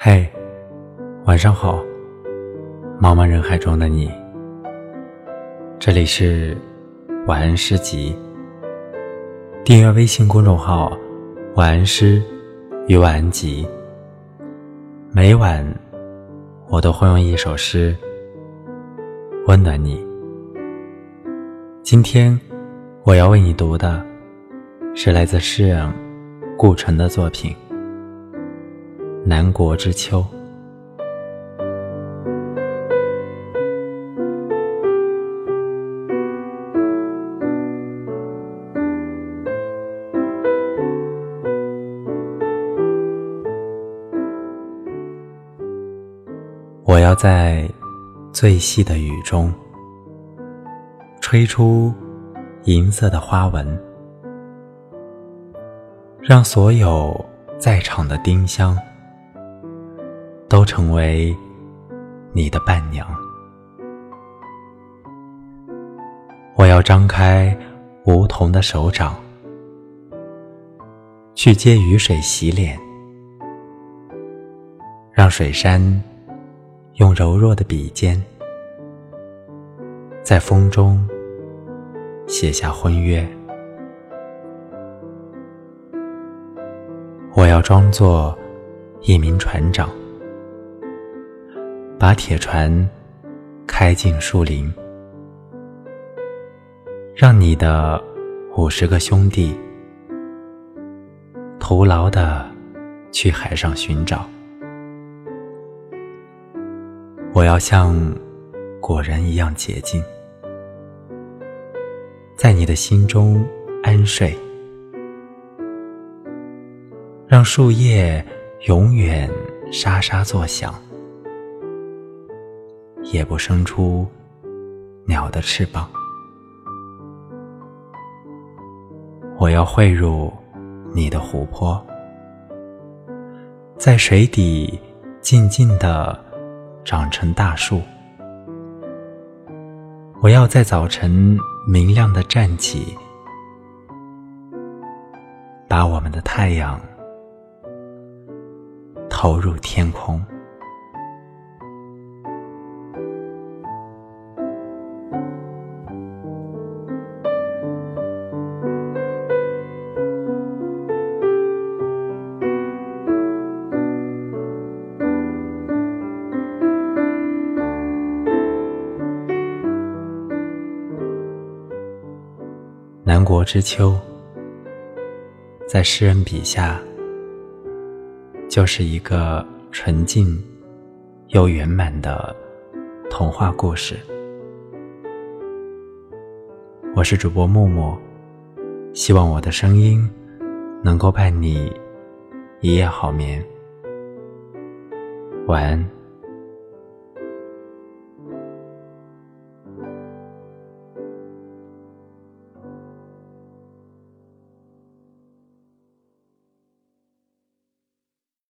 嘿，晚上好，茫茫人海中的你。这里是晚安诗集。订阅微信公众号“晚安诗与晚安集”，每晚我都会用一首诗温暖你。今天我要为你读的是来自诗人顾城的作品。南国之秋，我要在最细的雨中，吹出银色的花纹，让所有在场的丁香。都成为你的伴娘。我要张开梧桐的手掌，去接雨水洗脸，让水杉用柔弱的笔尖，在风中写下婚约。我要装作一名船长。把铁船开进树林，让你的五十个兄弟徒劳的去海上寻找。我要像果仁一样洁净，在你的心中安睡，让树叶永远沙沙作响。也不生出鸟的翅膀。我要汇入你的湖泊，在水底静静的长成大树。我要在早晨明亮的站起，把我们的太阳投入天空。南国之秋，在诗人笔下，就是一个纯净又圆满的童话故事。我是主播木木，希望我的声音能够伴你一夜好眠。晚安。